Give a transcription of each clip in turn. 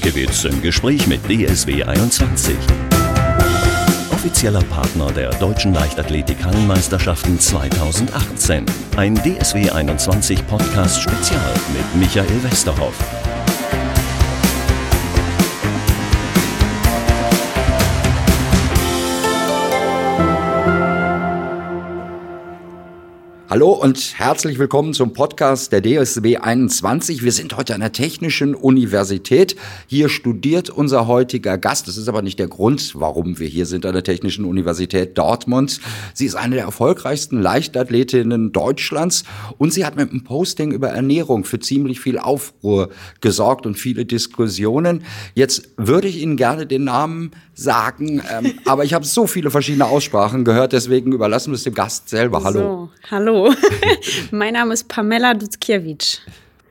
Dudkiewicz im Gespräch mit DSW 21. Offizieller Partner der Deutschen Leichtathletik Hallenmeisterschaften 2018. Ein DSW 21 Podcast Spezial mit Michael Westerhoff. Hallo und herzlich willkommen zum Podcast der DSB 21. Wir sind heute an der Technischen Universität. Hier studiert unser heutiger Gast. Das ist aber nicht der Grund, warum wir hier sind an der Technischen Universität Dortmund. Sie ist eine der erfolgreichsten Leichtathletinnen Deutschlands und sie hat mit einem Posting über Ernährung für ziemlich viel Aufruhr gesorgt und viele Diskussionen. Jetzt würde ich Ihnen gerne den Namen sagen, ähm, aber ich habe so viele verschiedene Aussprachen gehört, deswegen überlassen wir es dem Gast selber. Hallo. So, hallo. mein Name ist Pamela Dudkiewicz.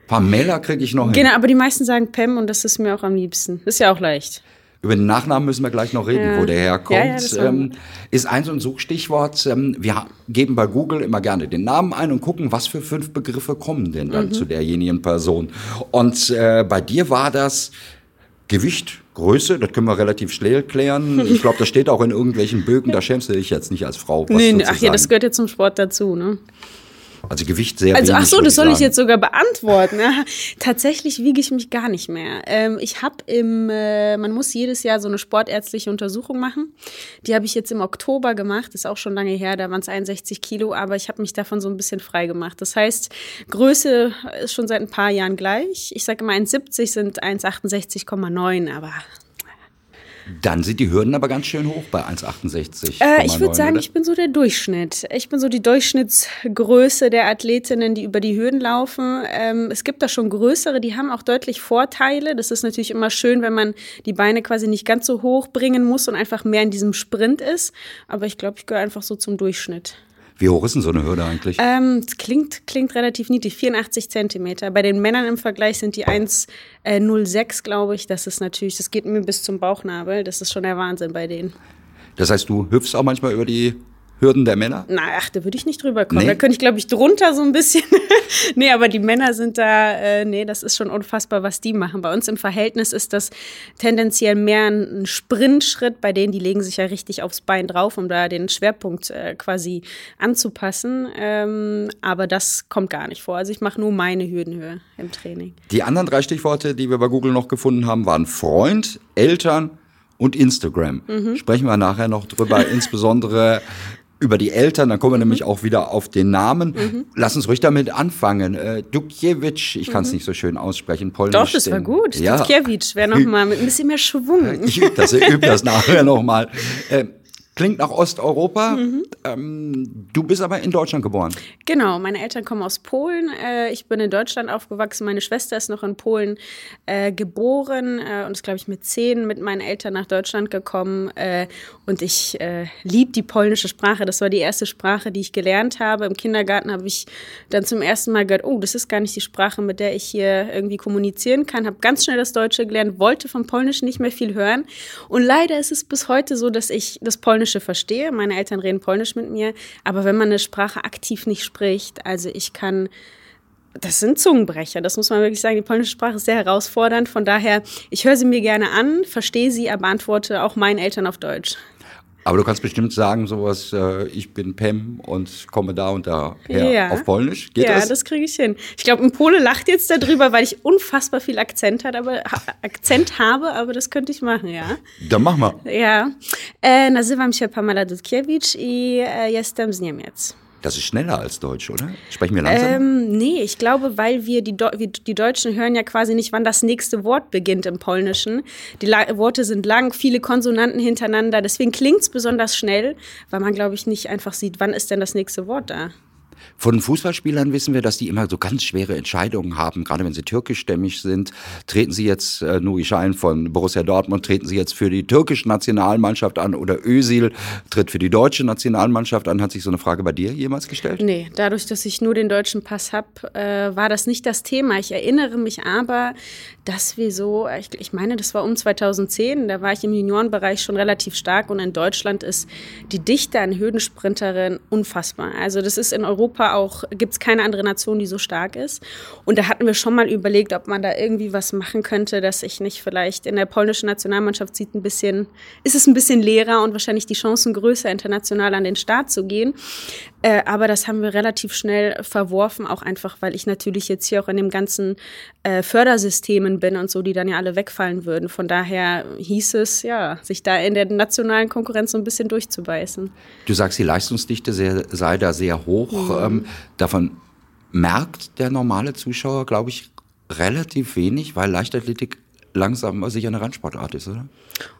Pamela kriege ich noch hin. Genau, aber die meisten sagen Pam und das ist mir auch am liebsten. Ist ja auch leicht. Über den Nachnamen müssen wir gleich noch reden, ja. wo der herkommt. Ja, ja, ähm, ist eins und Suchstichwort. Ähm, wir geben bei Google immer gerne den Namen ein und gucken, was für fünf Begriffe kommen denn dann mhm. zu derjenigen Person. Und äh, bei dir war das Gewicht, Größe, das können wir relativ schnell klären. Ich glaube, das steht auch in irgendwelchen Bögen, da schämst du dich jetzt nicht als Frau. Nee, ach ja, das gehört ja zum Sport dazu, ne? Also Gewicht sehr Also wenig, ach so, das soll ich jetzt sogar beantworten. Tatsächlich wiege ich mich gar nicht mehr. Ähm, ich habe im, äh, man muss jedes Jahr so eine sportärztliche Untersuchung machen. Die habe ich jetzt im Oktober gemacht. Ist auch schon lange her. Da waren es 61 Kilo, aber ich habe mich davon so ein bisschen frei gemacht. Das heißt, Größe ist schon seit ein paar Jahren gleich. Ich sage immer 1,70 sind 1,68,9, aber dann sind die Hürden aber ganz schön hoch bei 1,68. Äh, ich würde sagen, oder? ich bin so der Durchschnitt. Ich bin so die Durchschnittsgröße der Athletinnen, die über die Hürden laufen. Ähm, es gibt da schon größere, die haben auch deutlich Vorteile. Das ist natürlich immer schön, wenn man die Beine quasi nicht ganz so hoch bringen muss und einfach mehr in diesem Sprint ist. Aber ich glaube, ich gehöre einfach so zum Durchschnitt. Wie hoch ist denn so eine Hürde eigentlich? Ähm, klingt, klingt relativ niedrig, 84 Zentimeter. Bei den Männern im Vergleich sind die 1,06, äh, glaube ich. Das ist natürlich, das geht mir bis zum Bauchnabel. Das ist schon der Wahnsinn bei denen. Das heißt, du hüpfst auch manchmal über die Hürden der Männer? Na, ach, da würde ich nicht drüber kommen. Nee. Da könnte ich, glaube ich, drunter so ein bisschen. nee, aber die Männer sind da, äh, nee, das ist schon unfassbar, was die machen. Bei uns im Verhältnis ist das tendenziell mehr ein Sprintschritt. Bei denen, die legen sich ja richtig aufs Bein drauf, um da den Schwerpunkt äh, quasi anzupassen. Ähm, aber das kommt gar nicht vor. Also ich mache nur meine Hürdenhöhe im Training. Die anderen drei Stichworte, die wir bei Google noch gefunden haben, waren Freund, Eltern und Instagram. Mhm. Sprechen wir nachher noch drüber, insbesondere über die Eltern, dann kommen wir mhm. nämlich auch wieder auf den Namen. Mhm. Lass uns ruhig damit anfangen. Äh, Dukjewicz, ich kann es mhm. nicht so schön aussprechen, polnisch. Doch, das war gut. Ja. Dukjewicz wäre nochmal mit ein bisschen mehr Schwung. Ich übe das, ich übe das nachher nochmal. Äh, Klingt nach Osteuropa. Mhm. Ähm, du bist aber in Deutschland geboren. Genau, meine Eltern kommen aus Polen. Äh, ich bin in Deutschland aufgewachsen. Meine Schwester ist noch in Polen äh, geboren äh, und ist, glaube ich, mit zehn mit meinen Eltern nach Deutschland gekommen. Äh, und ich äh, liebe die polnische Sprache. Das war die erste Sprache, die ich gelernt habe. Im Kindergarten habe ich dann zum ersten Mal gehört, oh, das ist gar nicht die Sprache, mit der ich hier irgendwie kommunizieren kann. Habe ganz schnell das Deutsche gelernt, wollte vom Polnischen nicht mehr viel hören. Und leider ist es bis heute so, dass ich das Polnische Polnische verstehe. Meine Eltern reden Polnisch mit mir. Aber wenn man eine Sprache aktiv nicht spricht, also ich kann das sind Zungenbrecher, das muss man wirklich sagen. Die polnische Sprache ist sehr herausfordernd. Von daher, ich höre sie mir gerne an, verstehe sie, aber antworte auch meinen Eltern auf Deutsch. Aber du kannst bestimmt sagen, sowas, äh, ich bin Pem und komme da und da her ja. auf Polnisch. Geht ja, das? Ja, das kriege ich hin. Ich glaube, ein Pole lacht jetzt darüber, weil ich unfassbar viel Akzent, hat, aber, Akzent habe, aber das könnte ich machen, ja. Dann mach mal. Ja. E, nazywam się Pamela Dudkiewicz i e, jestem z Niemiec. Das ist schneller als Deutsch, oder? Sprechen wir langsam? Ähm, nee, ich glaube, weil wir die, wir die Deutschen hören ja quasi nicht, wann das nächste Wort beginnt im Polnischen. Die La Worte sind lang, viele Konsonanten hintereinander. Deswegen klingt es besonders schnell, weil man, glaube ich, nicht einfach sieht, wann ist denn das nächste Wort da. Von Fußballspielern wissen wir, dass die immer so ganz schwere Entscheidungen haben, gerade wenn sie türkischstämmig sind. Treten sie jetzt, äh, Nuri Schein von Borussia Dortmund, treten sie jetzt für die türkische Nationalmannschaft an oder Özil tritt für die deutsche Nationalmannschaft an? Hat sich so eine Frage bei dir jemals gestellt? Nee, dadurch, dass ich nur den deutschen Pass habe, äh, war das nicht das Thema. Ich erinnere mich aber, dass wir so, ich, ich meine, das war um 2010, da war ich im Juniorenbereich schon relativ stark und in Deutschland ist die Dichte an Hürdensprinterinnen unfassbar. Also das ist in Europa auch, gibt es keine andere Nation, die so stark ist. Und da hatten wir schon mal überlegt, ob man da irgendwie was machen könnte, dass ich nicht vielleicht in der polnischen Nationalmannschaft sieht ein bisschen, ist es ein bisschen leerer und wahrscheinlich die Chancen größer, international an den Start zu gehen. Äh, aber das haben wir relativ schnell verworfen, auch einfach, weil ich natürlich jetzt hier auch in dem ganzen äh, Fördersystemen bin und so, die dann ja alle wegfallen würden. Von daher hieß es, ja, sich da in der nationalen Konkurrenz so ein bisschen durchzubeißen. Du sagst, die Leistungsdichte sehr, sei da sehr hoch. Mhm. Ähm, davon merkt der normale Zuschauer, glaube ich, relativ wenig, weil Leichtathletik langsam sicher eine Randsportart ist, oder?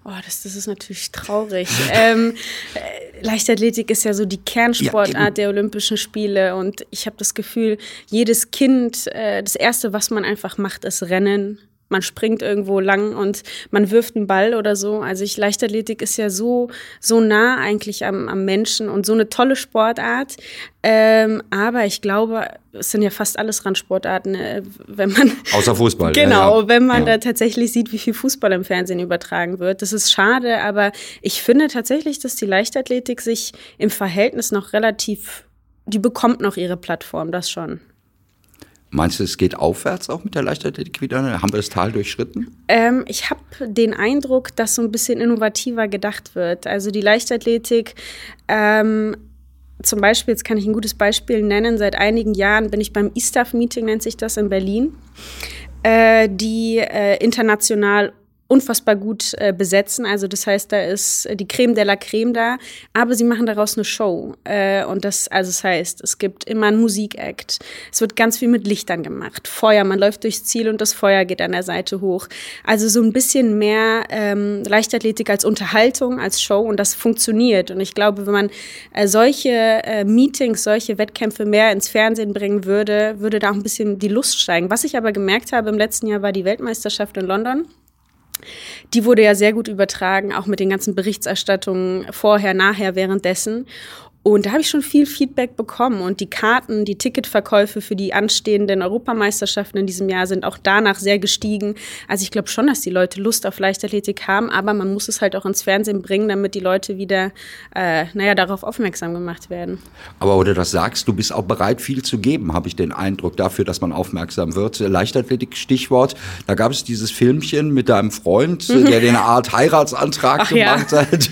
Oh, das, das ist natürlich traurig. ähm, äh, Leichtathletik ist ja so die Kernsportart ja, der Olympischen Spiele und ich habe das Gefühl, jedes Kind, äh, das Erste, was man einfach macht, ist Rennen man springt irgendwo lang und man wirft einen Ball oder so. Also ich, Leichtathletik ist ja so, so nah eigentlich am, am Menschen und so eine tolle Sportart. Ähm, aber ich glaube, es sind ja fast alles Randsportarten, äh, wenn man. Außer Fußball. genau, ja, ja. wenn man ja. da tatsächlich sieht, wie viel Fußball im Fernsehen übertragen wird. Das ist schade, aber ich finde tatsächlich, dass die Leichtathletik sich im Verhältnis noch relativ, die bekommt noch ihre Plattform, das schon. Meinst du, es geht aufwärts auch mit der Leichtathletik wieder? Haben wir das Tal durchschritten? Ähm, ich habe den Eindruck, dass so ein bisschen innovativer gedacht wird. Also die Leichtathletik, ähm, zum Beispiel, jetzt kann ich ein gutes Beispiel nennen, seit einigen Jahren bin ich beim ISTAF-Meeting, nennt sich das in Berlin, äh, die äh, international unfassbar gut äh, besetzen. Also das heißt, da ist die Creme de la Creme da, aber sie machen daraus eine Show. Äh, und das, also das heißt, es gibt immer einen Musikakt. Es wird ganz viel mit Lichtern gemacht. Feuer, man läuft durchs Ziel und das Feuer geht an der Seite hoch. Also so ein bisschen mehr ähm, Leichtathletik als Unterhaltung, als Show und das funktioniert. Und ich glaube, wenn man äh, solche äh, Meetings, solche Wettkämpfe mehr ins Fernsehen bringen würde, würde da auch ein bisschen die Lust steigen. Was ich aber gemerkt habe im letzten Jahr war die Weltmeisterschaft in London. Die wurde ja sehr gut übertragen, auch mit den ganzen Berichterstattungen vorher, nachher, währenddessen. Und da habe ich schon viel Feedback bekommen. Und die Karten, die Ticketverkäufe für die anstehenden Europameisterschaften in diesem Jahr sind auch danach sehr gestiegen. Also ich glaube schon, dass die Leute Lust auf Leichtathletik haben, aber man muss es halt auch ins Fernsehen bringen, damit die Leute wieder, äh, naja, darauf aufmerksam gemacht werden. Aber wo du das sagst, du bist auch bereit, viel zu geben, habe ich den Eindruck dafür, dass man aufmerksam wird. Leichtathletik, Stichwort. Da gab es dieses Filmchen mit deinem Freund, der den Art Heiratsantrag Ach, gemacht ja. hat.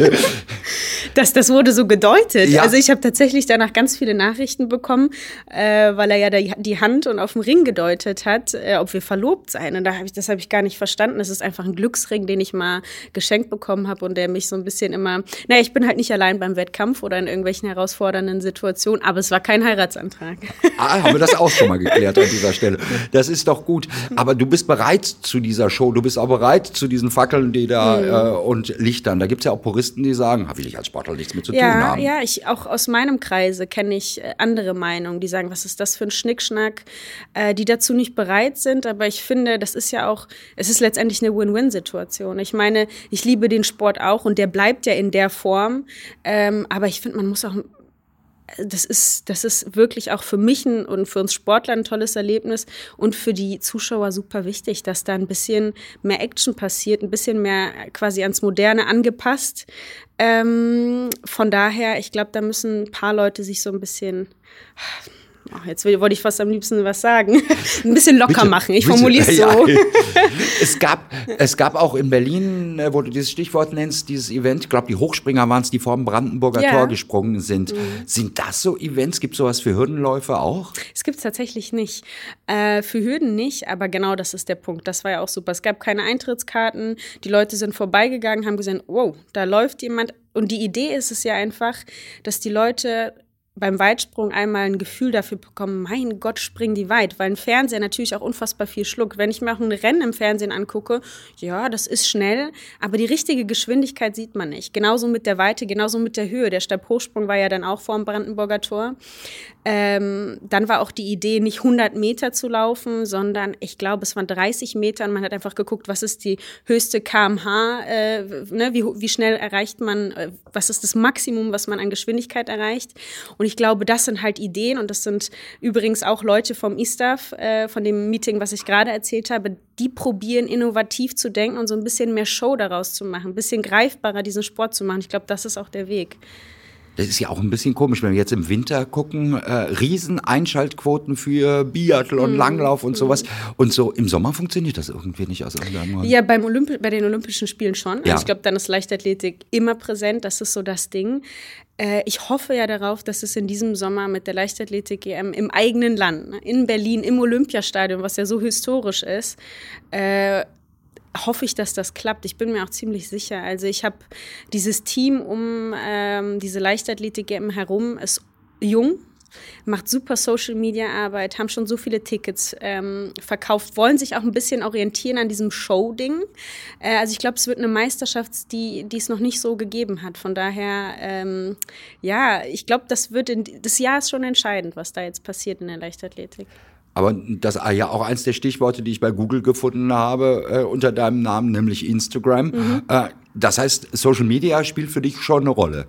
das, das wurde so gedeutet. Ja. Also ich habe tatsächlich danach ganz viele Nachrichten bekommen, äh, weil er ja die, die Hand und auf dem Ring gedeutet hat, äh, ob wir verlobt seien. Und da hab ich, das habe ich gar nicht verstanden. Das ist einfach ein Glücksring, den ich mal geschenkt bekommen habe und der mich so ein bisschen immer. Naja, ich bin halt nicht allein beim Wettkampf oder in irgendwelchen herausfordernden Situationen, aber es war kein Heiratsantrag. Ah, haben wir das auch schon mal geklärt an dieser Stelle. Das ist doch gut. Aber du bist bereit zu dieser Show. Du bist auch bereit zu diesen Fackeln, die da mhm. äh, und Lichtern. Da gibt es ja auch Puristen, die sagen, will ich als Sportler nichts mit zu ja, tun haben. Ja, ich auch aus meinem Kreise kenne ich äh, andere Meinungen, die sagen, was ist das für ein Schnickschnack, äh, die dazu nicht bereit sind. Aber ich finde, das ist ja auch, es ist letztendlich eine Win-Win-Situation. Ich meine, ich liebe den Sport auch und der bleibt ja in der Form. Ähm, aber ich finde, man muss auch das ist, das ist wirklich auch für mich ein, und für uns Sportler ein tolles Erlebnis und für die Zuschauer super wichtig, dass da ein bisschen mehr Action passiert, ein bisschen mehr quasi ans Moderne angepasst. Ähm, von daher, ich glaube, da müssen ein paar Leute sich so ein bisschen Ach, jetzt wollte ich fast am liebsten was sagen. Ein bisschen locker bitte, machen. Ich formuliere es so. Ja. es, gab, es gab auch in Berlin, äh, wo du dieses Stichwort nennst, dieses Event, ich glaube, die Hochspringer waren es, die vor dem Brandenburger ja. Tor gesprungen sind. Mhm. Sind das so Events? Gibt es sowas für Hürdenläufer auch? Es gibt es tatsächlich nicht. Äh, für Hürden nicht, aber genau das ist der Punkt. Das war ja auch super. Es gab keine Eintrittskarten. Die Leute sind vorbeigegangen, haben gesehen, wow, da läuft jemand. Und die Idee ist es ja einfach, dass die Leute beim Weitsprung einmal ein Gefühl dafür bekommen, mein Gott, springen die weit, weil ein Fernseher natürlich auch unfassbar viel schluckt. Wenn ich mir auch ein Rennen im Fernsehen angucke, ja, das ist schnell, aber die richtige Geschwindigkeit sieht man nicht. Genauso mit der Weite, genauso mit der Höhe. Der Stabhochsprung war ja dann auch vor dem Brandenburger Tor. Ähm, dann war auch die Idee, nicht 100 Meter zu laufen, sondern ich glaube, es waren 30 Meter und man hat einfach geguckt, was ist die höchste kmh, äh, ne, wie, wie schnell erreicht man, äh, was ist das Maximum, was man an Geschwindigkeit erreicht. Und ich glaube, das sind halt Ideen und das sind übrigens auch Leute vom ISTAF, äh, von dem Meeting, was ich gerade erzählt habe, die probieren innovativ zu denken und so ein bisschen mehr Show daraus zu machen, ein bisschen greifbarer diesen Sport zu machen. Ich glaube, das ist auch der Weg. Das ist ja auch ein bisschen komisch, wenn wir jetzt im Winter gucken, äh, riesen Einschaltquoten für Biathlon, mhm. Langlauf und sowas. Und so im Sommer funktioniert das irgendwie nicht aus irgendeinem Grund. Ja, beim Olymp bei den Olympischen Spielen schon. Also ja. ich glaube, dann ist Leichtathletik immer präsent. Das ist so das Ding. Äh, ich hoffe ja darauf, dass es in diesem Sommer mit der Leichtathletik-EM im eigenen Land, ne, in Berlin, im Olympiastadion, was ja so historisch ist, äh, hoffe ich, dass das klappt. Ich bin mir auch ziemlich sicher. Also ich habe dieses Team um ähm, diese Leichtathletik herum ist jung, macht super Social Media Arbeit, haben schon so viele Tickets ähm, verkauft, wollen sich auch ein bisschen orientieren an diesem Show-Ding. Äh, also ich glaube, es wird eine Meisterschaft, die, die es noch nicht so gegeben hat. Von daher, ähm, ja, ich glaube, das wird in, das Jahr ist schon entscheidend, was da jetzt passiert in der Leichtathletik. Aber das ist ja auch eins der Stichworte, die ich bei Google gefunden habe, äh, unter deinem Namen, nämlich Instagram. Mhm. Äh, das heißt, Social Media spielt für dich schon eine Rolle.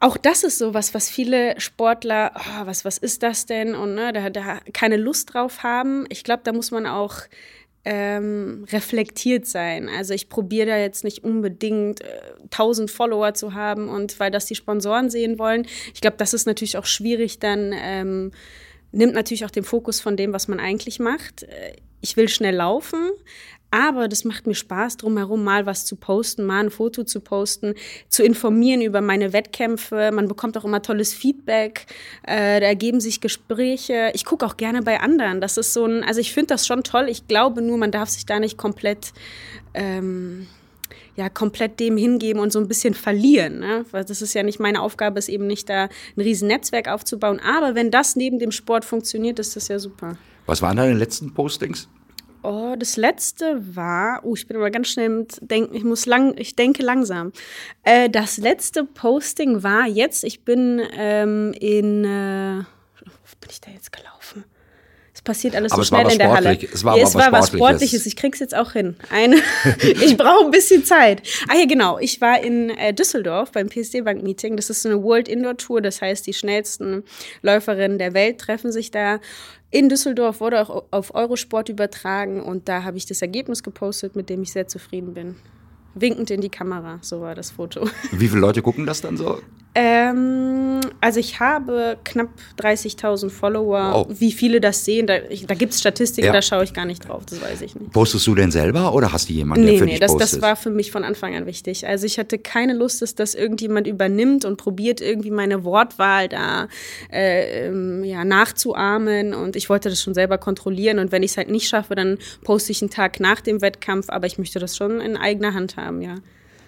Auch das ist so was, was viele Sportler, oh, was, was ist das denn? Und ne, da, da keine Lust drauf haben. Ich glaube, da muss man auch ähm, reflektiert sein. Also ich probiere da jetzt nicht unbedingt äh, 1000 Follower zu haben und weil das die Sponsoren sehen wollen. Ich glaube, das ist natürlich auch schwierig dann. Ähm, nimmt natürlich auch den Fokus von dem, was man eigentlich macht. Ich will schnell laufen, aber das macht mir Spaß, drumherum mal was zu posten, mal ein Foto zu posten, zu informieren über meine Wettkämpfe. Man bekommt auch immer tolles Feedback, äh, da ergeben sich Gespräche. Ich gucke auch gerne bei anderen. Das ist so ein, also ich finde das schon toll. Ich glaube nur, man darf sich da nicht komplett ähm, ja komplett dem hingeben und so ein bisschen verlieren. Ne? Weil das ist ja nicht meine Aufgabe, ist eben nicht da ein riesen Netzwerk aufzubauen. Aber wenn das neben dem Sport funktioniert, ist das ja super. Was waren deine letzten Postings? Oh, das letzte war, oh, ich bin aber ganz schnell mit denken, ich muss lang, ich denke langsam. Äh, das letzte Posting war jetzt, ich bin ähm, in, äh, wo bin ich da jetzt gelaufen? Passiert alles aber so schnell in der Halle. Es war, ja, es war was Sportliches. Ich krieg's jetzt auch hin. Eine, ich brauche ein bisschen Zeit. Ah ja, genau. Ich war in äh, Düsseldorf beim PSD Bank Meeting. Das ist so eine World Indoor Tour. Das heißt, die schnellsten Läuferinnen der Welt treffen sich da. In Düsseldorf wurde auch auf Eurosport übertragen und da habe ich das Ergebnis gepostet, mit dem ich sehr zufrieden bin winkend in die Kamera. So war das Foto. Wie viele Leute gucken das dann so? Ähm, also ich habe knapp 30.000 Follower. Wow. Wie viele das sehen, da, da gibt es Statistiken, ja. da schaue ich gar nicht drauf, das weiß ich nicht. Postest du denn selber oder hast du jemanden, nee, der für nee, dich das, postet? das war für mich von Anfang an wichtig. Also ich hatte keine Lust, dass das irgendjemand übernimmt und probiert irgendwie meine Wortwahl da äh, ähm, ja, nachzuahmen und ich wollte das schon selber kontrollieren und wenn ich es halt nicht schaffe, dann poste ich einen Tag nach dem Wettkampf, aber ich möchte das schon in eigener Hand haben, ja.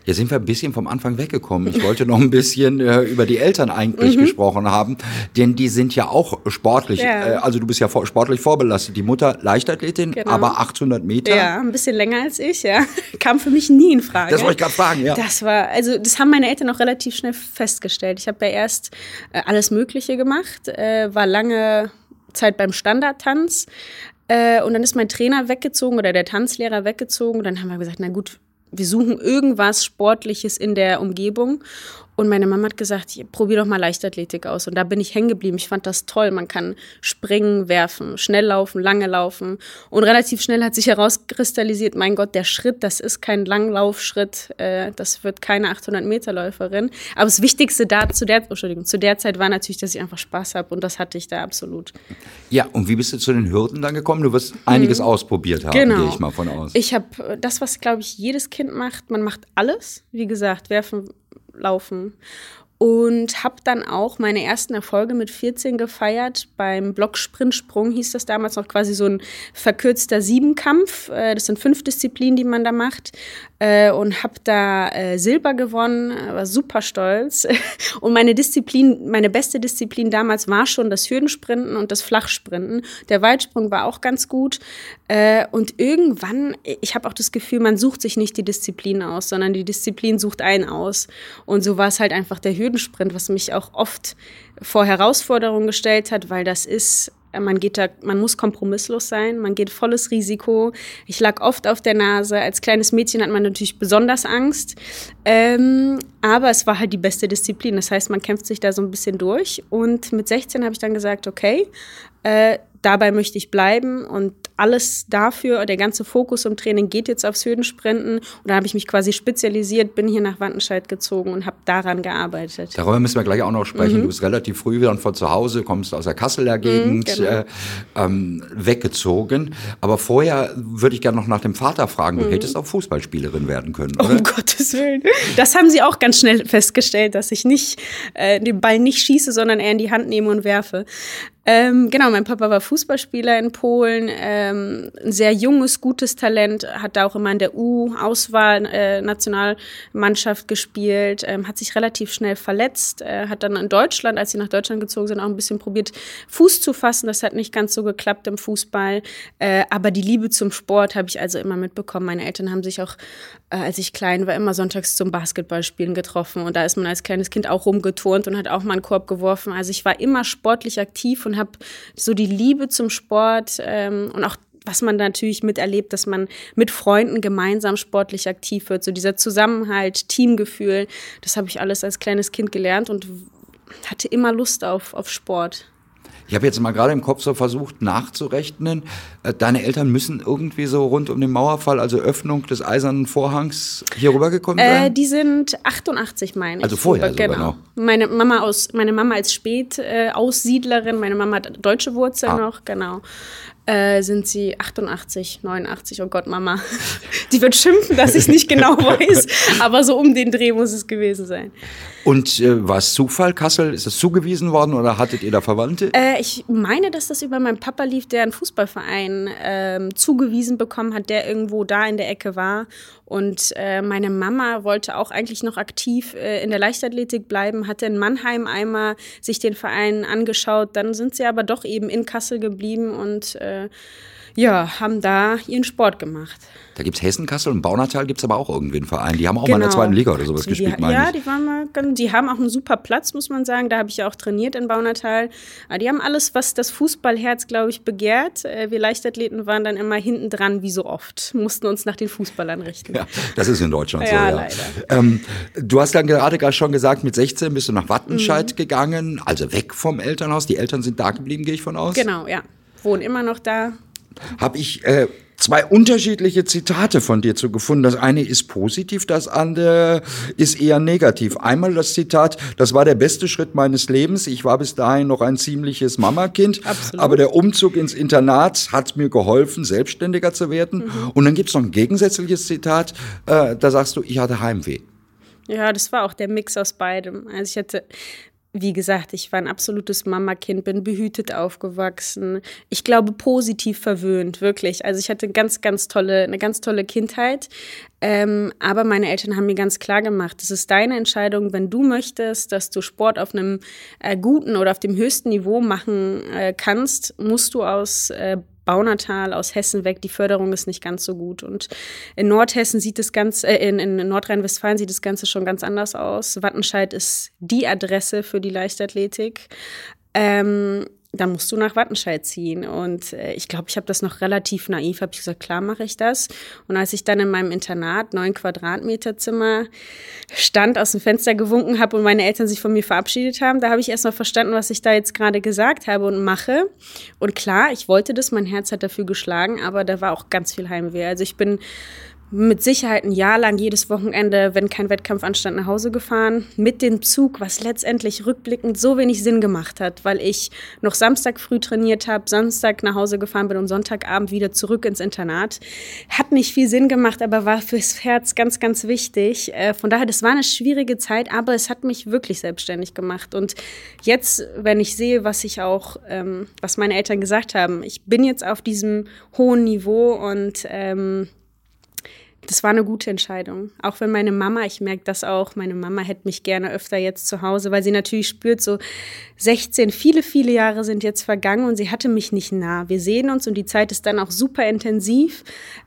Jetzt sind wir ein bisschen vom Anfang weggekommen. Ich wollte noch ein bisschen äh, über die Eltern eigentlich mhm. gesprochen haben, denn die sind ja auch sportlich. Ja. Äh, also du bist ja vor, sportlich vorbelastet. Die Mutter Leichtathletin, genau. aber 800 Meter. Ja, ein bisschen länger als ich. Ja, kam für mich nie in Frage. Das wollte ich gerade fragen. Ja. Das war, also das haben meine Eltern auch relativ schnell festgestellt. Ich habe ja erst äh, alles Mögliche gemacht, äh, war lange Zeit beim Standardtanz. Äh, und dann ist mein Trainer weggezogen oder der Tanzlehrer weggezogen. Und dann haben wir gesagt, na gut, wir suchen irgendwas Sportliches in der Umgebung. Und meine Mama hat gesagt, probier doch mal Leichtathletik aus. Und da bin ich hängen geblieben. Ich fand das toll. Man kann springen, werfen, schnell laufen, lange laufen. Und relativ schnell hat sich herauskristallisiert, mein Gott, der Schritt, das ist kein Langlaufschritt. Äh, das wird keine 800 Meter Läuferin. Aber das Wichtigste da zu der, Entschuldigung, zu der Zeit war natürlich, dass ich einfach Spaß habe. Und das hatte ich da absolut. Ja, und wie bist du zu den Hürden dann gekommen? Du wirst einiges hm. ausprobiert haben, genau. gehe ich mal von aus. Ich habe das, was, glaube ich, jedes Kind macht. Man macht alles. Wie gesagt, werfen, laufen. Und habe dann auch meine ersten Erfolge mit 14 gefeiert. Beim Blocksprintsprung hieß das damals noch quasi so ein verkürzter Siebenkampf. Äh, das sind fünf Disziplinen, die man da macht. Äh, und habe da äh, Silber gewonnen, war super stolz. Und meine Disziplin, meine beste Disziplin damals war schon das Hürdensprinten und das Flachsprinten. Der Weitsprung war auch ganz gut. Und irgendwann, ich habe auch das Gefühl, man sucht sich nicht die Disziplin aus, sondern die Disziplin sucht einen aus. Und so war es halt einfach der Hürdensprint, was mich auch oft vor Herausforderungen gestellt hat, weil das ist man geht da, man muss kompromisslos sein, man geht volles Risiko. Ich lag oft auf der Nase. Als kleines Mädchen hat man natürlich besonders Angst. Ähm, Aber es war halt die beste Disziplin. Das heißt, man kämpft sich da so ein bisschen durch. Und mit 16 habe ich dann gesagt, okay, äh, dabei möchte ich bleiben und alles dafür, der ganze Fokus im Training geht jetzt aufs Hürdensprinten. Und dann habe ich mich quasi spezialisiert, bin hier nach Wattenscheid gezogen und habe daran gearbeitet. Darüber müssen wir gleich auch noch sprechen. Mhm. Du bist relativ früh wieder von zu Hause, kommst aus der Kasseler Gegend, mhm, genau. äh, ähm, weggezogen. Aber vorher würde ich gerne noch nach dem Vater fragen. Du mhm. hättest auch Fußballspielerin werden können, oder? Um Gottes Willen. Das haben sie auch ganz schnell festgestellt, dass ich nicht äh, den Ball nicht schieße, sondern eher in die Hand nehme und werfe. Ähm, genau, mein Papa war Fußballspieler in Polen, ähm, ein sehr junges, gutes Talent, hat da auch immer in der U-Auswahl äh, gespielt, ähm, hat sich relativ schnell verletzt, äh, hat dann in Deutschland, als sie nach Deutschland gezogen sind, auch ein bisschen probiert, Fuß zu fassen. Das hat nicht ganz so geklappt im Fußball. Äh, aber die Liebe zum Sport habe ich also immer mitbekommen. Meine Eltern haben sich auch, äh, als ich klein war, immer sonntags zum Basketballspielen getroffen. Und da ist man als kleines Kind auch rumgeturnt und hat auch mal einen Korb geworfen. Also ich war immer sportlich aktiv und habe so die Liebe zum Sport ähm, und auch was man natürlich miterlebt, dass man mit Freunden gemeinsam sportlich aktiv wird, so dieser Zusammenhalt, Teamgefühl, das habe ich alles als kleines Kind gelernt und hatte immer Lust auf, auf Sport. Ich habe jetzt mal gerade im Kopf so versucht nachzurechnen. Äh, deine Eltern müssen irgendwie so rund um den Mauerfall, also Öffnung des eisernen Vorhangs, hier rübergekommen sein? Äh, die sind 88, meine ich. Also vorher genau. Noch. Meine Mama aus, meine Mama als Spätaussiedlerin, äh, meine Mama hat deutsche Wurzeln ah. noch, genau äh, sind sie 88, 89. Oh Gott, Mama. Die wird schimpfen, dass ich es nicht genau weiß. Aber so um den Dreh muss es gewesen sein. Und äh, war es Zufall, Kassel? Ist es zugewiesen worden oder hattet ihr da Verwandte? Äh, ich meine, dass das über meinen Papa lief, der einen Fußballverein ähm, zugewiesen bekommen hat, der irgendwo da in der Ecke war. Und äh, meine Mama wollte auch eigentlich noch aktiv äh, in der Leichtathletik bleiben, hatte in Mannheim einmal sich den Verein angeschaut. Dann sind sie aber doch eben in Kassel geblieben und äh, ja, haben da ihren Sport gemacht. Da gibt es Hessen, Kassel und Baunatal gibt es aber auch irgendwie einen Verein. Die haben auch genau. mal in der genau. zweiten Liga oder sowas die, gespielt, meine Ja, ich. die waren mal, die haben auch einen super Platz, muss man sagen. Da habe ich ja auch trainiert in Baunatal. Aber die haben alles, was das Fußballherz, glaube ich, begehrt. Äh, wir Leichtathleten waren dann immer hinten dran, wie so oft. Mussten uns nach den Fußballern richten. Ja, das ist in Deutschland ja, so, ja. leider. Ähm, du hast dann gerade schon gesagt, mit 16 bist du nach Wattenscheid mhm. gegangen, also weg vom Elternhaus. Die Eltern sind da geblieben, gehe ich von aus? Genau, ja. Wohnen immer noch da habe ich äh, zwei unterschiedliche Zitate von dir zu gefunden. Das eine ist positiv, das andere ist eher negativ. Einmal das Zitat, das war der beste Schritt meines Lebens. Ich war bis dahin noch ein ziemliches Mamakind, Absolut. aber der Umzug ins Internat hat mir geholfen, selbstständiger zu werden. Mhm. Und dann gibt's noch ein gegensätzliches Zitat, äh, da sagst du, ich hatte Heimweh. Ja, das war auch der Mix aus beidem. Also ich hatte wie gesagt, ich war ein absolutes Mamakind, bin behütet aufgewachsen. Ich glaube, positiv verwöhnt, wirklich. Also ich hatte ganz, ganz tolle, eine ganz tolle Kindheit. Ähm, aber meine Eltern haben mir ganz klar gemacht, es ist deine Entscheidung, wenn du möchtest, dass du Sport auf einem äh, guten oder auf dem höchsten Niveau machen äh, kannst, musst du aus äh, Baunatal aus Hessen weg, die Förderung ist nicht ganz so gut. Und in Nordhessen sieht das Ganze, äh, in, in Nordrhein-Westfalen sieht das Ganze schon ganz anders aus. Wattenscheid ist die Adresse für die Leichtathletik. Ähm, dann musst du nach Wattenscheid ziehen. Und äh, ich glaube, ich habe das noch relativ naiv, habe ich gesagt, klar mache ich das. Und als ich dann in meinem Internat, neun Quadratmeter Zimmer, stand, aus dem Fenster gewunken habe und meine Eltern sich von mir verabschiedet haben, da habe ich erst mal verstanden, was ich da jetzt gerade gesagt habe und mache. Und klar, ich wollte das, mein Herz hat dafür geschlagen, aber da war auch ganz viel Heimweh. Also ich bin mit Sicherheit ein Jahr lang jedes Wochenende, wenn kein Wettkampf anstand, nach Hause gefahren. Mit dem Zug, was letztendlich rückblickend so wenig Sinn gemacht hat, weil ich noch Samstag früh trainiert habe, Samstag nach Hause gefahren bin und Sonntagabend wieder zurück ins Internat. Hat nicht viel Sinn gemacht, aber war fürs Herz ganz, ganz wichtig. Äh, von daher, das war eine schwierige Zeit, aber es hat mich wirklich selbstständig gemacht. Und jetzt, wenn ich sehe, was ich auch, ähm, was meine Eltern gesagt haben, ich bin jetzt auf diesem hohen Niveau und ähm, das war eine gute Entscheidung. Auch wenn meine Mama, ich merke das auch, meine Mama hätte mich gerne öfter jetzt zu Hause, weil sie natürlich spürt, so 16, viele, viele Jahre sind jetzt vergangen und sie hatte mich nicht nah. Wir sehen uns und die Zeit ist dann auch super intensiv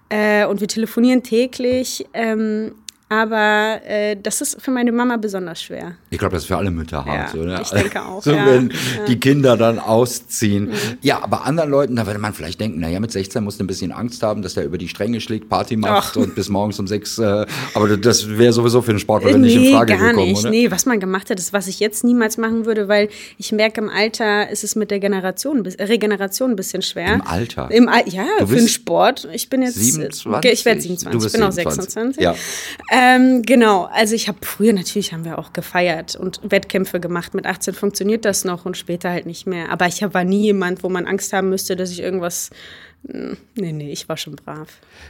äh, und wir telefonieren täglich. Ähm, Aber äh, das ist für meine Mama besonders schwer. Ich glaube, das ist für alle Mütter hart. Ja, oder? ich denke auch, So, ja. wenn Ja. die Kinder dann ausziehen. Ja, aber anderen Leuten, da würde man vielleicht denken, naja, mit 16 musst du ein bisschen Angst haben, dass der über die Stränge schlägt, Party macht Ach. und bis morgens um sechs. Äh, aber das wäre sowieso für einen Sportler nicht in nee, Frage gar gekommen, nicht. oder? Nee, was man gemacht hat, ist, was ich jetzt niemals machen würde, weil ich merke, im Alter ist es mit der Generation, Regeneration ein bisschen schwer. Im Alter? Im Al ja, Du für den Sport. Ich bin jetzt. 27? Ich werde Du 27. bist Ich bin auch 27. 26. Ja. Ähm, genau. Also ich habe früher natürlich haben wir auch gefeiert und Wettkämpfe gemacht. Mit 18 funktioniert das noch und später halt nicht mehr. Aber ich war nie jemand, wo man Angst haben müsste, dass ich irgendwas. Hm, Nee, nee, ich war schon brav.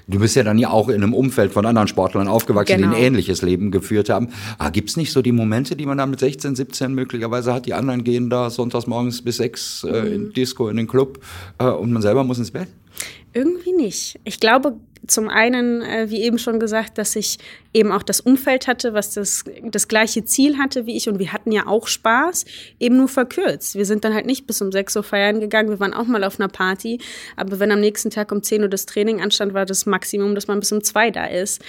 Du bist ja dann ja auch in einem Umfeld von anderen Sportlern aufgewachsen, die Genau. ein ähnliches Leben geführt haben. Ah, Gibt es nicht so die Momente, die man dann mit 16, 17 möglicherweise hat? Die anderen gehen da sonntags morgens bis sechs äh, Mhm. in Disco, in den Club äh, und man selber muss ins Bett? Irgendwie nicht. Ich glaube zum einen, äh, wie eben schon gesagt, dass ich eben auch das Umfeld hatte, was das, das gleiche Ziel hatte wie ich und wir hatten ja auch Spaß, eben nur verkürzt. Wir sind dann halt nicht bis um 6 Uhr feiern gegangen, wir waren auch mal auf einer Party, aber wenn am nächsten Tag um 10 Uhr das Training anstand, war das Maximum, dass man bis um 2 da ist.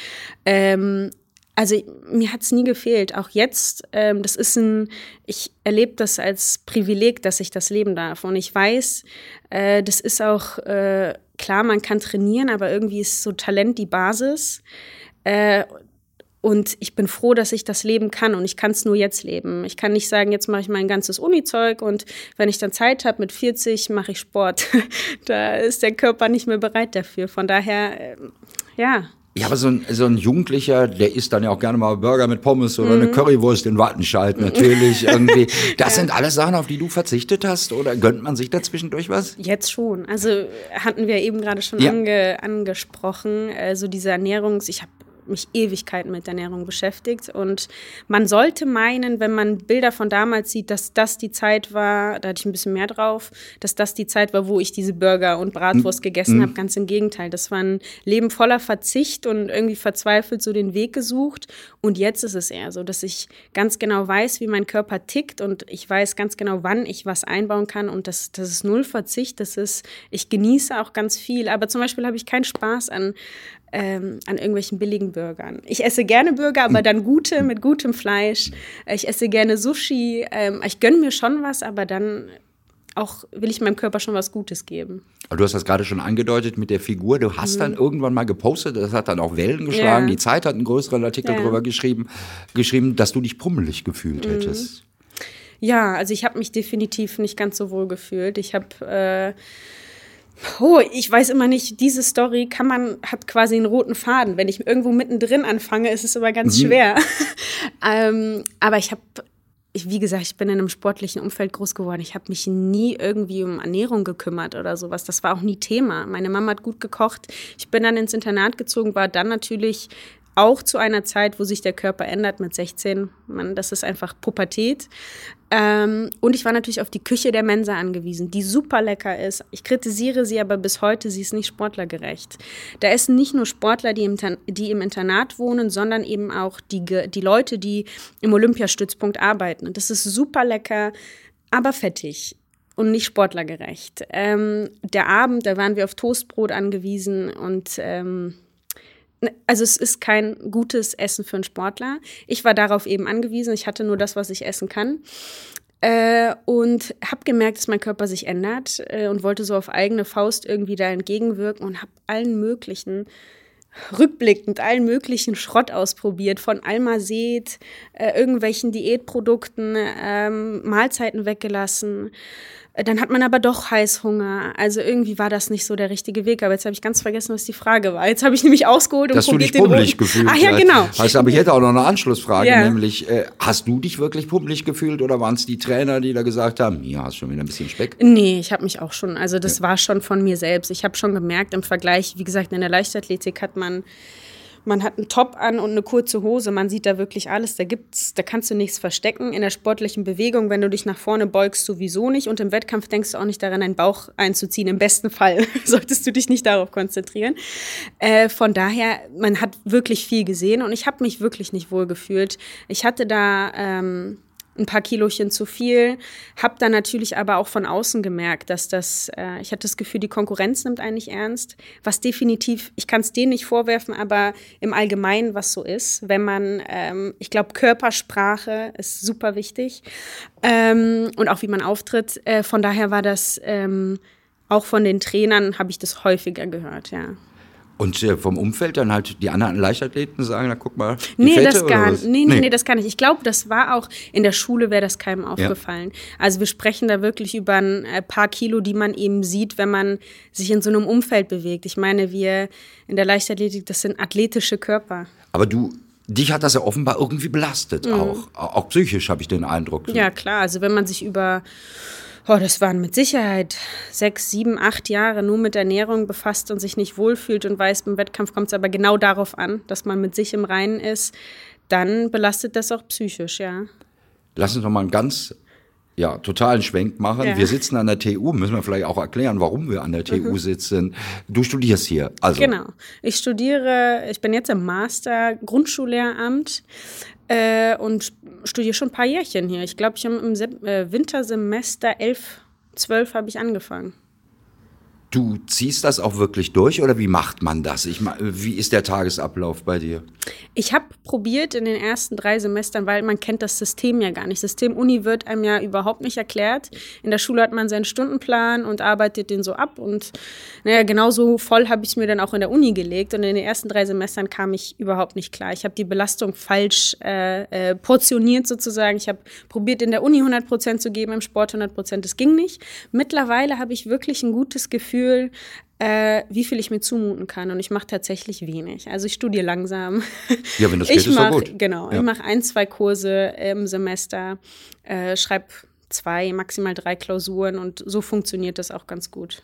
Ähm, also mir hat es nie gefehlt. Auch jetzt, ähm, das ist ein, ich erlebe das als Privileg, dass ich das leben darf. Und ich weiß, äh, das ist auch äh, klar, man kann trainieren, aber irgendwie ist so Talent die Basis. Äh, und ich bin froh, dass ich das leben kann und ich kann es nur jetzt leben. Ich kann nicht sagen, jetzt mache ich mein ganzes Uni-Zeug und wenn ich dann Zeit habe mit 40, mache ich Sport. da ist der Körper nicht mehr bereit dafür. Von daher, äh, ja, Ja, aber so ein, so ein Jugendlicher, der isst dann ja auch gerne mal Burger mit Pommes oder Mhm. eine Currywurst in Wattenscheid natürlich irgendwie. Das sind alles Sachen, auf die du verzichtet hast oder gönnt man sich dazwischendurch was? Jetzt schon. Also hatten wir eben gerade schon Ja. ange, angesprochen, äh, so diese Ernährungs... Ich habe mich Ewigkeiten mit Ernährung beschäftigt und man sollte meinen, wenn man Bilder von damals sieht, dass das die Zeit war, da hatte ich ein bisschen mehr drauf, dass das die Zeit war, wo ich diese Burger und Bratwurst gegessen habe. Ganz im Gegenteil. Das war ein Leben voller Verzicht und irgendwie verzweifelt so den Weg gesucht. Und jetzt ist es eher so, dass ich ganz genau weiß, wie mein Körper tickt und ich weiß ganz genau, wann ich was einbauen kann. Und das, das ist null Verzicht. Das ist, ich genieße auch ganz viel. Aber zum Beispiel habe ich keinen Spaß an, ähm, an irgendwelchen billigen Burgern. Ich esse gerne Burger, aber dann gute mit gutem Fleisch. Ich esse gerne Sushi. Ähm, ich gönne mir schon was, aber dann auch will ich meinem Körper schon was Gutes geben. Aber Du hast das gerade schon angedeutet mit der Figur. Du hast dann irgendwann mal gepostet, das hat dann auch Wellen geschlagen. Mhm. Ja. Die Zeit hat einen größeren Artikel Ja. drüber geschrieben, geschrieben, dass du dich pummelig gefühlt Mhm. hättest. Ja, also ich habe mich definitiv nicht ganz so wohl gefühlt. Ich habe äh, Oh, ich weiß immer nicht, diese Story kann man, hat quasi einen roten Faden. Wenn ich irgendwo mittendrin anfange, ist es immer ganz schwer. ähm, aber ich habe, wie gesagt, ich bin in einem sportlichen Umfeld groß geworden. Ich habe mich nie irgendwie um Ernährung gekümmert oder sowas. Das war auch nie Thema. Meine Mama hat gut gekocht. Ich bin dann ins Internat gezogen, war dann natürlich auch zu einer Zeit, wo sich der Körper ändert mit 16. Man, das ist einfach Pubertät. Ähm, und ich war natürlich auf die Küche der Mensa angewiesen, die super lecker ist. Ich kritisiere sie aber bis heute, sie ist nicht sportlergerecht. Da essen nicht nur Sportler, die im, die im Internat wohnen, sondern eben auch die, die Leute, die im Olympiastützpunkt arbeiten. Und das ist super lecker, aber fettig und nicht sportlergerecht. Ähm, der Abend, da waren wir auf Toastbrot angewiesen und ähm, also es ist kein gutes Essen für einen Sportler. Ich war darauf eben angewiesen. Ich hatte nur das, was ich essen kann. Äh, und habe gemerkt, dass mein Körper sich ändert äh, und wollte so auf eigene Faust irgendwie da entgegenwirken und habe allen möglichen rückblickend allen möglichen Schrott ausprobiert, von Almased, äh, irgendwelchen Diätprodukten, ähm, Mahlzeiten weggelassen. Äh, Dann hat man aber doch Heißhunger. Also irgendwie war das nicht so der richtige Weg. Aber jetzt habe ich ganz vergessen, was die Frage war. Jetzt habe ich nämlich ausgeholt und Dass du dich pummelig gefühlt Ach ja, hast. genau. Hast, aber ich hätte auch noch eine Anschlussfrage, Ja. nämlich, äh, hast du dich wirklich pummelig gefühlt oder waren es die Trainer, die da gesagt haben, ja, hast schon wieder ein bisschen Speck? Nee, ich habe mich auch schon, also das war schon von mir selbst. Ich habe schon gemerkt im Vergleich, wie gesagt, in der Leichtathletik hat man, man hat einen Top an und eine kurze Hose, man sieht da wirklich alles, da gibt's, da kannst du nichts verstecken. In der sportlichen Bewegung, wenn du dich nach vorne beugst, sowieso nicht und im Wettkampf denkst du auch nicht daran, deinen Bauch einzuziehen. Im besten Fall solltest du dich nicht darauf konzentrieren. Äh, von daher, man hat wirklich viel gesehen und ich habe mich wirklich nicht wohl gefühlt. Ich hatte da ähm, ein paar Kilochen zu viel. Hab dann natürlich aber auch von außen gemerkt, dass das, äh, ich hatte das Gefühl, die Konkurrenz nimmt eigentlich ernst. Was definitiv, ich kann es denen nicht vorwerfen, aber im Allgemeinen, was so ist, wenn man, ähm, ich glaube, Körpersprache ist super wichtig ähm, und auch wie man auftritt. Äh, von daher war das ähm, auch von den Trainern, habe ich das häufiger gehört, ja. Und äh, vom Umfeld dann halt die anderen Leichtathleten sagen, na guck mal. Nee, Fette, das gar nicht. Nee, nee, nee, das kann ich. Ich glaube, das war auch in der Schule wäre das keinem aufgefallen. Also wir sprechen da wirklich über ein äh, paar Kilo, die man eben sieht, wenn man sich in so einem Umfeld bewegt. Ich meine, wir in der Leichtathletik, das sind athletische Körper. Aber du, dich hat das ja offenbar irgendwie belastet, auch. Auch psychisch habe ich den Eindruck. Mhm. Ja, klar. Also wenn man sich über, oh, das waren mit Sicherheit sechs, sieben, acht Jahre nur mit Ernährung befasst und sich nicht wohlfühlt und weiß, beim Wettkampf kommt es aber genau darauf an, dass man mit sich im Reinen ist, dann belastet das auch psychisch, ja. Lass uns noch mal einen ganz ja, totalen Schwenk machen. Ja. Mhm. Wir sitzen an der TU, müssen wir vielleicht auch erklären, warum wir an der TU sitzen. Du studierst hier. Also, Genau. Ich studiere, ich bin jetzt im Master Grundschullehramt äh, und studiere schon ein paar Jährchen hier. Ich glaube, ich habe im Sep äh, Wintersemester 11, 12 habe ich angefangen. Du ziehst das auch wirklich durch oder wie macht man das? Ich, wie ist der Tagesablauf bei dir? Ich habe probiert in den ersten drei Semestern, weil man kennt das System ja gar nicht. System Uni wird einem ja überhaupt nicht erklärt. In der Schule hat man seinen Stundenplan und arbeitet den so ab. Und naja, genauso voll habe ich es mir dann auch in der Uni gelegt. Und in den ersten drei Semestern kam ich überhaupt nicht klar. Ich habe die Belastung falsch äh, äh, portioniert sozusagen. Ich habe probiert, in der Uni 100 Prozent zu geben, im Sport 100 Prozent. Das ging nicht. Mittlerweile habe ich wirklich ein gutes Gefühl, äh, wie viel ich mir zumuten kann. Und ich mache tatsächlich wenig. Also ich studiere langsam. Ja, wenn das ich geht, ist doch mach, gut. Genau, Ja. ich mache ein, zwei Kurse im Semester, äh, schreibe zwei, maximal drei Klausuren und so funktioniert das auch ganz gut.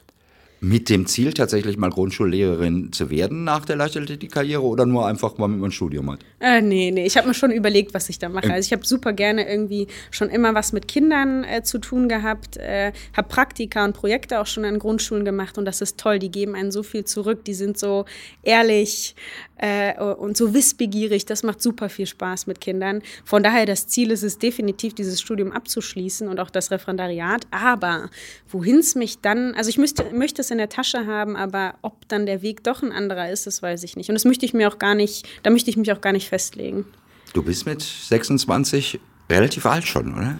Mit dem Ziel, tatsächlich mal Grundschullehrerin zu werden nach der Leichtathletikkarriere oder nur einfach mal mit meinem Studium hat? Äh, nee, nee, ich habe mir schon überlegt, was ich da mache. Also ich habe super gerne irgendwie schon immer was mit Kindern äh, zu tun gehabt, äh, habe Praktika und Projekte auch schon an Grundschulen gemacht und das ist toll. Die geben einen so viel zurück, die sind so ehrlich äh, und so wissbegierig. Das macht super viel Spaß mit Kindern. Von daher, das Ziel ist es definitiv, dieses Studium abzuschließen und auch das Referendariat. Aber wohin es mich dann, also ich müsste, möchte es in der Tasche haben, aber ob dann der Weg doch ein anderer ist, das weiß ich nicht. Und das möchte ich mir auch gar nicht, da möchte ich mich auch gar nicht festlegen. Du bist mit 26 relativ alt schon, oder?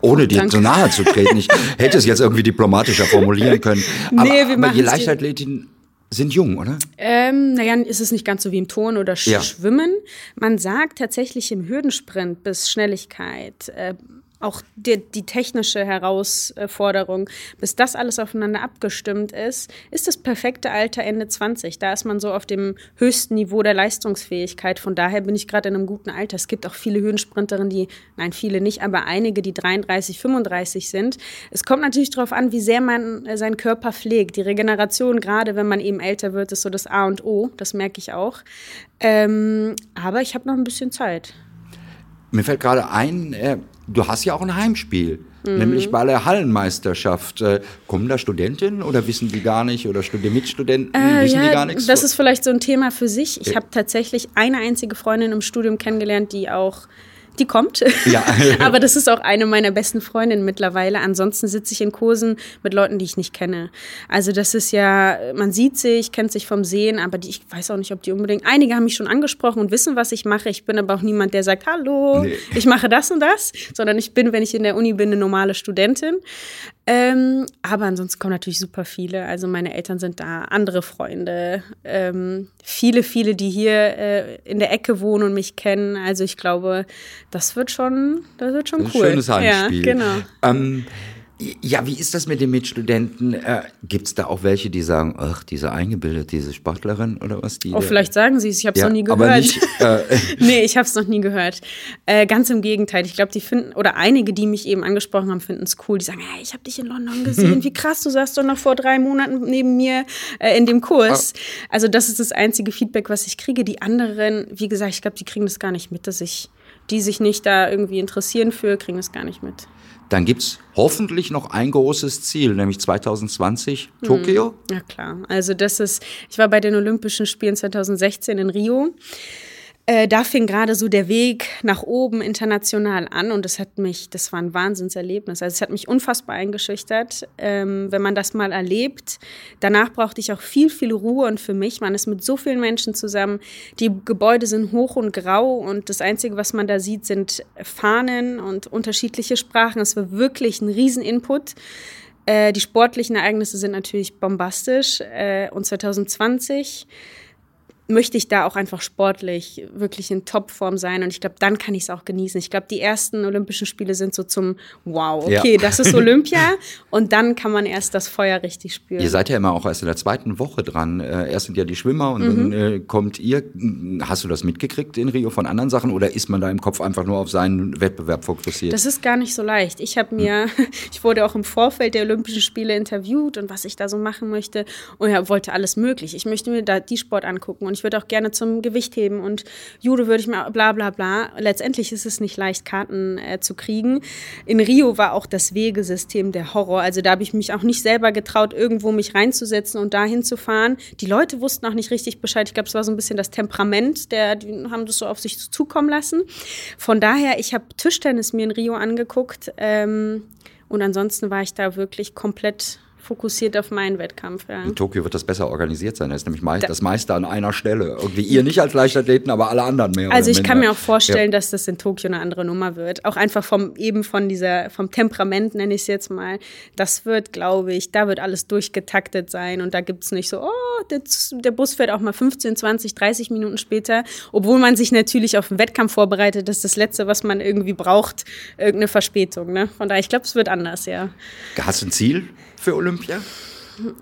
Ohne dir danke. so nahe zu treten. Ich hätte es jetzt irgendwie diplomatischer formulieren können. Aber, Nee, wir aber die dir- Leichtathletinnen sind jung, oder? Ähm, naja, ist es nicht ganz so wie im Turnen oder Sch Ja. Schwimmen. Man sagt tatsächlich im Hürdensprint bis Schnelligkeit, äh, auch die, die technische Herausforderung, bis das alles aufeinander abgestimmt ist, ist das perfekte Alter Ende 20. Da ist man so auf dem höchsten Niveau der Leistungsfähigkeit. Von daher bin ich gerade in einem guten Alter. Es gibt auch viele Hürdensprinterinnen, die, nein, viele nicht, aber einige, die 33, 35 sind. Es kommt natürlich darauf an, wie sehr man äh, seinen Körper pflegt. Die Regeneration, gerade wenn man eben älter wird, ist so das A und O. Das merke ich auch. Ähm, aber ich habe noch ein bisschen Zeit. Mir fällt gerade ein, äh, du hast ja auch ein Heimspiel. Mhm. Nämlich bei der Hallenmeisterschaft. Äh, kommen da Studentinnen oder wissen die gar nicht? Oder Studi Mitstudenten, wissen die gar nichts? Das ist vielleicht so ein Thema für sich. Ich habe tatsächlich eine einzige Freundin im Studium kennengelernt, die auch, die kommt. Ja. Aber das ist auch eine meiner besten Freundinnen mittlerweile. Ansonsten sitze ich in Kursen mit Leuten, die ich nicht kenne. Also das ist ja, man sieht sich, kennt sich vom Sehen, aber die, ich weiß auch nicht, ob die unbedingt. Einige haben mich schon angesprochen und wissen, was ich mache. Ich bin aber auch niemand, der sagt, hallo, Nee. ich mache das und das, sondern ich bin, wenn ich in der Uni bin, eine normale Studentin. Ähm, aber ansonsten kommen natürlich super viele. Also meine Eltern sind da, andere Freunde, ähm, viele, viele, die hier äh, in der Ecke wohnen und mich kennen. Also ich glaube, das wird schon, das wird schon Das ist ein cool. schönes Heimspiel. Ja, genau. Ähm, ja, wie ist das mit den Mitstudenten? Äh, Gibt es da auch welche, die sagen, ach, diese eingebildet, diese Sportlerin oder was? Die Oh, vielleicht sagen sie es, ich habe es ja, noch nie gehört. aber nicht. Äh, nee, ich habe es noch nie gehört. Äh, ganz im Gegenteil. Ich glaube, die finden, oder einige, die mich eben angesprochen haben, finden es cool. Die sagen, hey, ich habe dich in London gesehen. Wie krass, du saßt doch noch vor drei Monaten neben mir äh, in dem Kurs. Also das ist das einzige Feedback, was ich kriege. Die anderen, wie gesagt, ich glaube, die kriegen das gar nicht mit, dass ich, die sich nicht da irgendwie interessieren für, kriegen das gar nicht mit. Dann gibt es hoffentlich noch ein großes Ziel, nämlich 2020 Mhm. Tokio. Ja, klar. Also das ist, ich war bei den Olympischen Spielen 2016 in Rio. Äh, da fing gerade so der Weg nach oben international an und das hat mich, das war ein Wahnsinnserlebnis. Also es hat mich unfassbar eingeschüchtert, ähm, wenn man das mal erlebt. Danach brauchte ich auch viel, viel Ruhe und für mich, man ist mit so vielen Menschen zusammen. Die Gebäude sind hoch und grau und das Einzige, was man da sieht, sind Fahnen und unterschiedliche Sprachen. Es war wirklich ein Rieseninput. Äh, die sportlichen Ereignisse sind natürlich bombastisch äh, und 2020 möchte ich da auch einfach sportlich wirklich in Topform sein und ich glaube, dann kann ich es auch genießen. Ich glaube, die ersten Olympischen Spiele sind so zum Wow, okay, ja. das ist Olympia und dann kann man erst das Feuer richtig spüren. Ihr seid ja immer auch erst in der zweiten Woche dran. Äh, erst sind ja die Schwimmer und mhm. dann äh, kommt ihr. Hast du das mitgekriegt in Rio von anderen Sachen oder ist man da im Kopf einfach nur auf seinen Wettbewerb fokussiert? Das ist gar nicht so leicht. Ich habe mir, mhm. ich wurde auch im Vorfeld der Olympischen Spiele interviewt und was ich da so machen möchte und ja, wollte alles möglich. Ich möchte mir da die Sport angucken und ich würde auch gerne zum Gewichtheben und Judo würde ich mir bla bla bla. Letztendlich ist es nicht leicht, Karten äh, zu kriegen. In Rio war auch das Wegesystem der Horror. Also da habe ich mich auch nicht selber getraut, irgendwo mich reinzusetzen und dahin zu fahren. Die Leute wussten auch nicht richtig Bescheid. Ich glaube, es war so ein bisschen das Temperament, der, die haben das so auf sich zukommen lassen. Von daher, ich habe Tischtennis mir in Rio angeguckt. Ähm, und ansonsten war ich da wirklich komplett fokussiert auf meinen Wettkampf. Ja. In Tokio wird das besser organisiert sein. Da ist nämlich meist, das meiste an einer Stelle. Irgendwie ihr nicht als Leichtathleten, aber alle anderen mehr. Also ich kann mir auch vorstellen, ja. dass das in Tokio eine andere Nummer wird. Auch einfach vom eben von dieser vom Temperament nenne ich es jetzt mal. Das wird, glaube ich, da wird alles durchgetaktet sein und da gibt es nicht so, oh, der, der, Bus fährt auch mal 15, 20, 30 Minuten später, obwohl man sich natürlich auf den Wettkampf vorbereitet. Das ist das Letzte, was man irgendwie braucht, irgendeine Verspätung. Ne? Von daher, ich glaube, es wird anders, ja. Hast du ein Ziel? Für Olympia?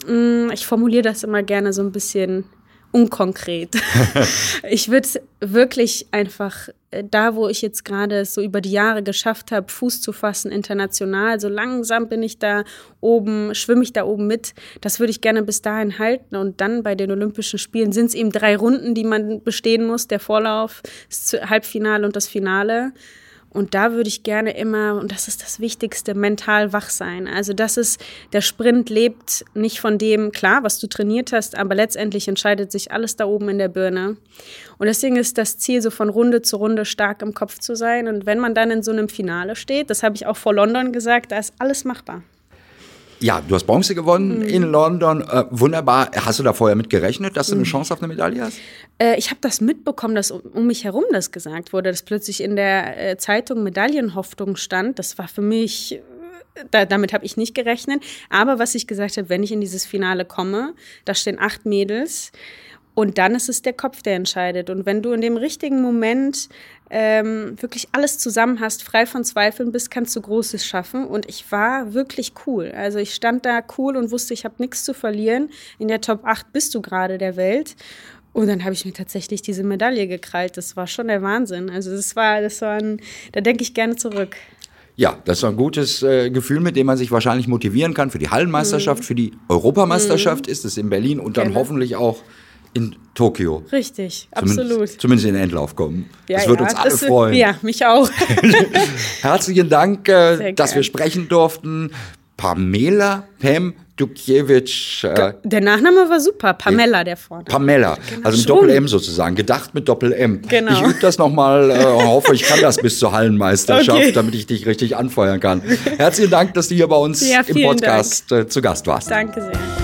Mm, ich formuliere das immer gerne so ein bisschen unkonkret. ich würde wirklich einfach äh, da, wo ich jetzt gerade so über die Jahre geschafft habe, Fuß zu fassen international, so langsam bin ich da oben, schwimme ich da oben mit. Das würde ich gerne bis dahin halten. Und dann bei den Olympischen Spielen sind es eben drei Runden, die man bestehen muss. Der Vorlauf, das Halbfinale und das Finale. Und da würde ich gerne immer, und das ist das Wichtigste, mental wach sein. Also das ist, der Sprint lebt nicht von dem, klar, was du trainiert hast, aber letztendlich entscheidet sich alles da oben in der Birne. Und deswegen ist das Ziel, so von Runde zu Runde stark im Kopf zu sein. Und wenn man dann in so einem Finale steht, das habe ich auch vor London gesagt, da ist alles machbar. Ja, du hast Bronze gewonnen mhm. in London. Äh, wunderbar. Hast du da vorher mit gerechnet, dass du eine mhm. Chance auf eine Medaille hast? Äh, ich habe das mitbekommen, dass um, um, mich herum das gesagt wurde, dass plötzlich in der äh, Zeitung Medaillenhoffnung stand. Das war für mich da, damit habe ich nicht gerechnet. Aber was ich gesagt habe, wenn ich in dieses Finale komme, da stehen acht Mädels. Und dann ist es der Kopf, der entscheidet. Und wenn du in dem richtigen Moment ähm, wirklich alles zusammen hast, frei von Zweifeln bist, kannst du Großes schaffen. Und ich war wirklich cool. Also ich stand da cool und wusste, ich habe nichts zu verlieren. In der Top 8 bist du gerade der Welt. Und dann habe ich mir tatsächlich diese Medaille gekrallt. Das war schon der Wahnsinn. Also das war, das war ein, da denke ich gerne zurück. Ja, das ist ein gutes äh, Gefühl, mit dem man sich wahrscheinlich motivieren kann für die Hallenmeisterschaft, mhm. für die Europameisterschaft mhm. ist es in Berlin und dann Gerne. hoffentlich auch in Tokio. Richtig, zumindest, absolut. Zumindest in den Endlauf kommen. Ja, das wird ja, uns alle freuen. Ja, mich auch. Herzlichen Dank, äh, dass wir sprechen durften. Pamela Pam Dukiewicz. Äh, der Nachname war super, Pamela der vorne. Pamela, genau. also mit Doppel-M sozusagen, gedacht mit Doppel-M. Genau. Ich übe das nochmal äh, hoffe, ich kann das bis zur Hallenmeisterschaft, okay. damit ich dich richtig anfeuern kann. Herzlichen Dank, dass du hier bei uns ja, im Podcast äh, zu Gast warst. Danke sehr.